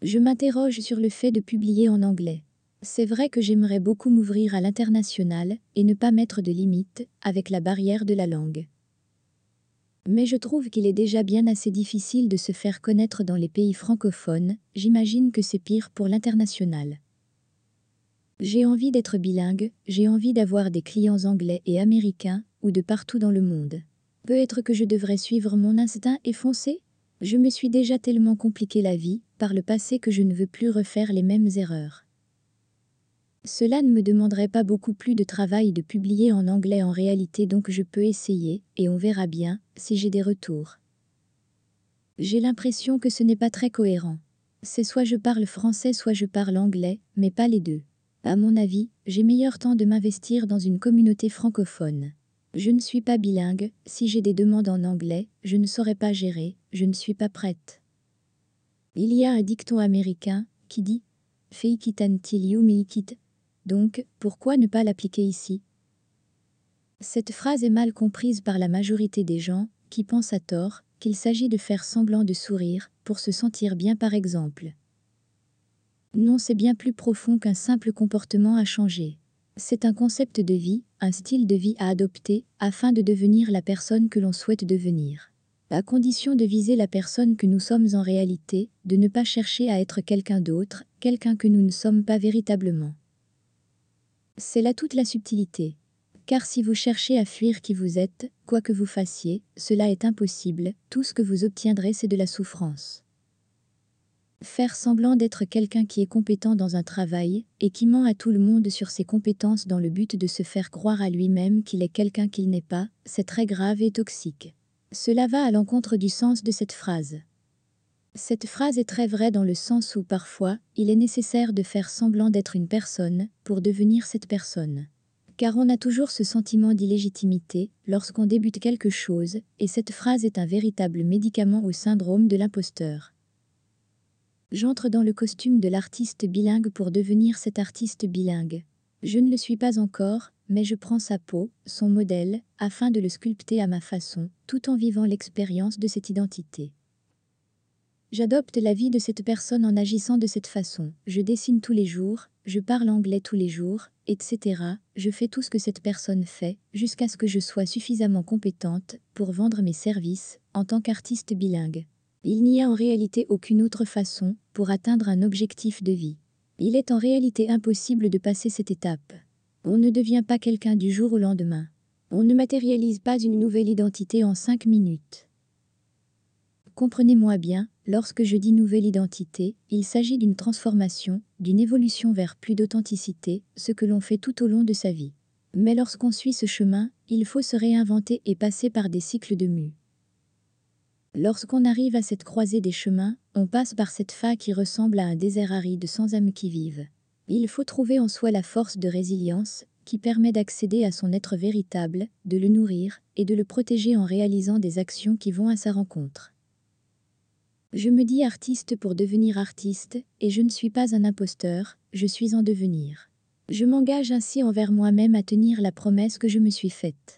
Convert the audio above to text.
Je m'interroge sur le fait de publier en anglais. C'est vrai que j'aimerais beaucoup m'ouvrir à l'international et ne pas mettre de limites avec la barrière de la langue. Mais je trouve qu'il est déjà bien assez difficile de se faire connaître dans les pays francophones, j'imagine que c'est pire pour l'international. J'ai envie d'être bilingue, j'ai envie d'avoir des clients anglais et américains, ou de partout dans le monde. Peut-être que je devrais suivre mon instinct et foncer? Je me suis déjà tellement compliqué la vie, par le passé que je ne veux plus refaire les mêmes erreurs. Cela ne me demanderait pas beaucoup plus de travail de publier en anglais en réalité donc je peux essayer, et on verra bien, si j'ai des retours. J'ai l'impression que ce n'est pas très cohérent. C'est soit je parle français soit je parle anglais, mais pas les deux. À mon avis, j'ai meilleur temps de m'investir dans une communauté francophone. Je ne suis pas bilingue, si j'ai des demandes en anglais, je ne saurais pas gérer, je ne suis pas prête. Il y a un dicton américain qui dit Fake it until you make. Donc, pourquoi ne pas l'appliquer ici? Cette phrase est mal comprise par la majorité des gens qui pensent à tort qu'il s'agit de faire semblant de sourire pour se sentir bien par exemple. Non, c'est bien plus profond qu'un simple comportement à changer. C'est un concept de vie, un style de vie à adopter afin de devenir la personne que l'on souhaite devenir. À condition de viser la personne que nous sommes en réalité, de ne pas chercher à être quelqu'un d'autre, quelqu'un que nous ne sommes pas véritablement. C'est là toute la subtilité. Car si vous cherchez à fuir qui vous êtes, quoi que vous fassiez, cela est impossible, tout ce que vous obtiendrez c'est de la souffrance. Faire semblant d'être quelqu'un qui est compétent dans un travail et qui ment à tout le monde sur ses compétences dans le but de se faire croire à lui-même qu'il est quelqu'un qu'il n'est pas, c'est très grave et toxique. Cela va à l'encontre du sens de cette phrase. Cette phrase est très vraie dans le sens où parfois, il est nécessaire de faire semblant d'être une personne pour devenir cette personne. Car on a toujours ce sentiment d'illégitimité lorsqu'on débute quelque chose, et cette phrase est un véritable médicament au syndrome de l'imposteur. J'entre dans le costume de l'artiste bilingue pour devenir cet artiste bilingue. Je ne le suis pas encore, mais je prends sa peau, son modèle, afin de le sculpter à ma façon, tout en vivant l'expérience de cette identité. J'adopte la vie de cette personne en agissant de cette façon. Je dessine tous les jours, je parle anglais tous les jours, etc. Je fais tout ce que cette personne fait, jusqu'à ce que je sois suffisamment compétente pour vendre mes services en tant qu'artiste bilingue. Il n'y a en réalité aucune autre façon pour atteindre un objectif de vie. Il est en réalité impossible de passer cette étape. On ne devient pas quelqu'un du jour au lendemain. On ne matérialise pas une nouvelle identité en cinq minutes. Comprenez-moi bien, lorsque je dis nouvelle identité, il s'agit d'une transformation, d'une évolution vers plus d'authenticité, ce que l'on fait tout au long de sa vie. Mais lorsqu'on suit ce chemin, il faut se réinventer et passer par des cycles de mue. Lorsqu'on arrive à cette croisée des chemins, on passe par cette faille qui ressemble à un désert aride sans âme qui vive. Il faut trouver en soi la force de résilience qui permet d'accéder à son être véritable, de le nourrir et de le protéger en réalisant des actions qui vont à sa rencontre. Je me dis artiste pour devenir artiste, et je ne suis pas un imposteur, je suis en devenir. Je m'engage ainsi envers moi-même à tenir la promesse que je me suis faite.